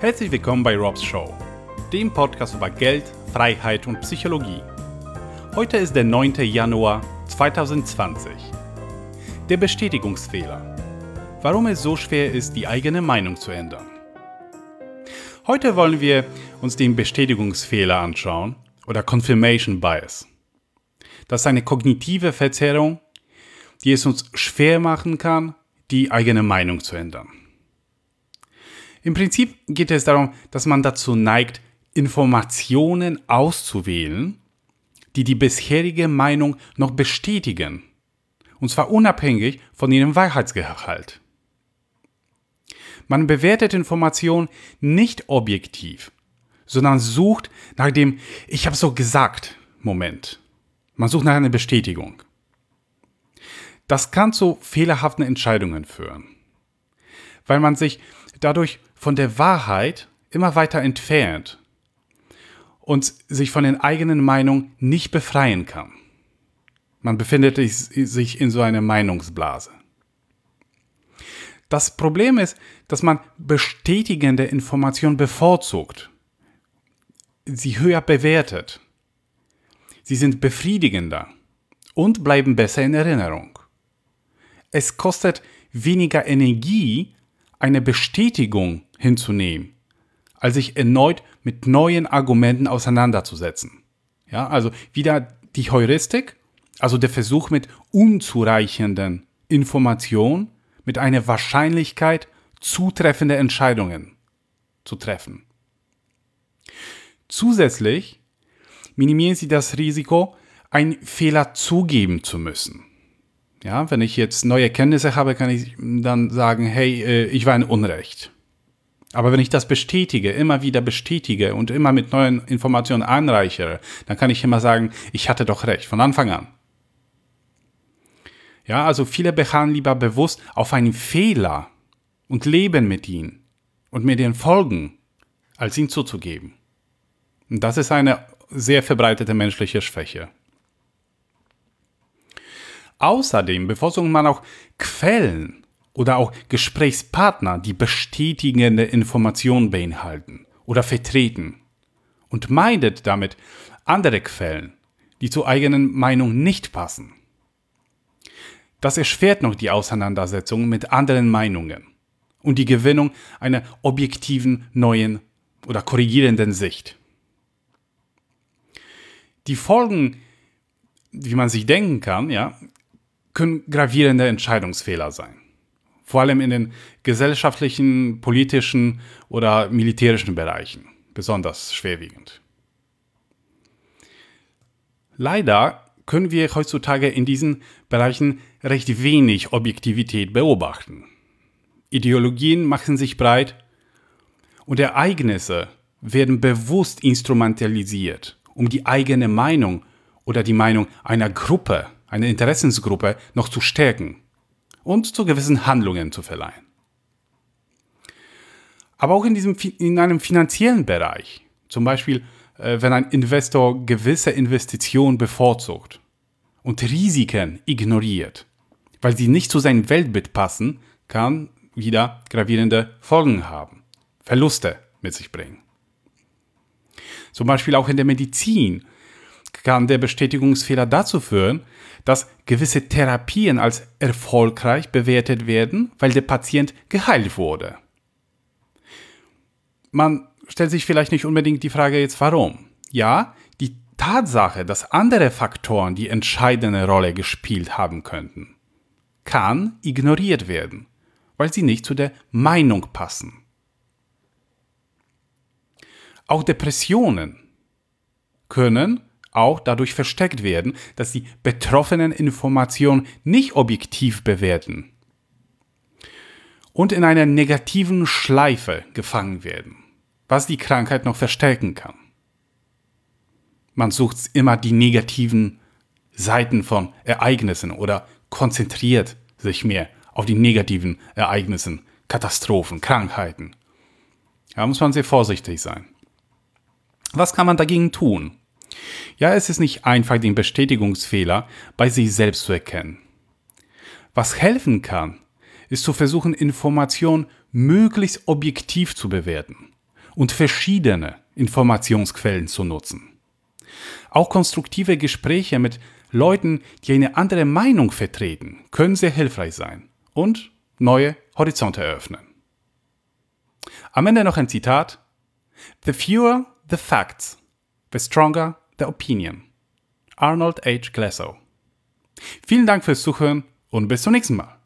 Herzlich willkommen bei Robs Show, dem Podcast über Geld, Freiheit und Psychologie. Heute ist der 9. Januar 2020. Der Bestätigungsfehler. Warum es so schwer ist, die eigene Meinung zu ändern. Heute wollen wir uns den Bestätigungsfehler anschauen oder Confirmation Bias. Das ist eine kognitive Verzerrung, die es uns schwer machen kann, die eigene Meinung zu ändern. Im Prinzip geht es darum, dass man dazu neigt, Informationen auszuwählen, die die bisherige Meinung noch bestätigen. Und zwar unabhängig von ihrem Wahrheitsgehalt. Man bewertet Informationen nicht objektiv, sondern sucht nach dem Ich habe so gesagt Moment. Man sucht nach einer Bestätigung. Das kann zu fehlerhaften Entscheidungen führen, weil man sich dadurch von der Wahrheit immer weiter entfernt und sich von den eigenen Meinungen nicht befreien kann. Man befindet sich in so einer Meinungsblase. Das Problem ist, dass man bestätigende Informationen bevorzugt, sie höher bewertet. Sie sind befriedigender und bleiben besser in Erinnerung. Es kostet weniger Energie, eine Bestätigung hinzunehmen, als sich erneut mit neuen Argumenten auseinanderzusetzen. Ja, also wieder die Heuristik, also der Versuch mit unzureichenden Informationen, mit einer Wahrscheinlichkeit zutreffende Entscheidungen zu treffen. Zusätzlich minimieren Sie das Risiko, einen Fehler zugeben zu müssen. Ja, wenn ich jetzt neue Kenntnisse habe, kann ich dann sagen, hey, äh, ich war in Unrecht. Aber wenn ich das bestätige, immer wieder bestätige und immer mit neuen Informationen anreichere, dann kann ich immer sagen, ich hatte doch recht, von Anfang an. Ja, also viele beharren lieber bewusst auf einen Fehler und leben mit ihm und mit den Folgen, als ihn zuzugeben. Und das ist eine sehr verbreitete menschliche Schwäche. Außerdem bevorzugt man auch Quellen oder auch Gesprächspartner, die bestätigende Informationen beinhalten oder vertreten und meidet damit andere Quellen, die zur eigenen Meinung nicht passen. Das erschwert noch die Auseinandersetzung mit anderen Meinungen und die Gewinnung einer objektiven, neuen oder korrigierenden Sicht. Die Folgen, wie man sich denken kann, ja, können gravierende Entscheidungsfehler sein. Vor allem in den gesellschaftlichen, politischen oder militärischen Bereichen besonders schwerwiegend. Leider können wir heutzutage in diesen Bereichen recht wenig Objektivität beobachten. Ideologien machen sich breit und Ereignisse werden bewusst instrumentalisiert, um die eigene Meinung oder die Meinung einer Gruppe eine Interessensgruppe noch zu stärken und zu gewissen Handlungen zu verleihen. Aber auch in, diesem, in einem finanziellen Bereich, zum Beispiel äh, wenn ein Investor gewisse Investitionen bevorzugt und Risiken ignoriert, weil sie nicht zu seinem Weltbild passen, kann wieder gravierende Folgen haben, Verluste mit sich bringen. Zum Beispiel auch in der Medizin kann der Bestätigungsfehler dazu führen, dass gewisse Therapien als erfolgreich bewertet werden, weil der Patient geheilt wurde. Man stellt sich vielleicht nicht unbedingt die Frage jetzt warum. Ja, die Tatsache, dass andere Faktoren die entscheidende Rolle gespielt haben könnten, kann ignoriert werden, weil sie nicht zu der Meinung passen. Auch Depressionen können auch dadurch versteckt werden, dass die betroffenen Informationen nicht objektiv bewerten und in einer negativen Schleife gefangen werden, was die Krankheit noch verstärken kann. Man sucht immer die negativen Seiten von Ereignissen oder konzentriert sich mehr auf die negativen Ereignissen, Katastrophen, Krankheiten. Da muss man sehr vorsichtig sein. Was kann man dagegen tun? Ja, es ist nicht einfach, den Bestätigungsfehler bei sich selbst zu erkennen. Was helfen kann, ist zu versuchen, Informationen möglichst objektiv zu bewerten und verschiedene Informationsquellen zu nutzen. Auch konstruktive Gespräche mit Leuten, die eine andere Meinung vertreten, können sehr hilfreich sein und neue Horizonte eröffnen. Am Ende noch ein Zitat. The fewer the facts, the stronger the opinion. Arnold H. Glasow. Vielen Dank fürs Zuhören und bis zum nächsten Mal.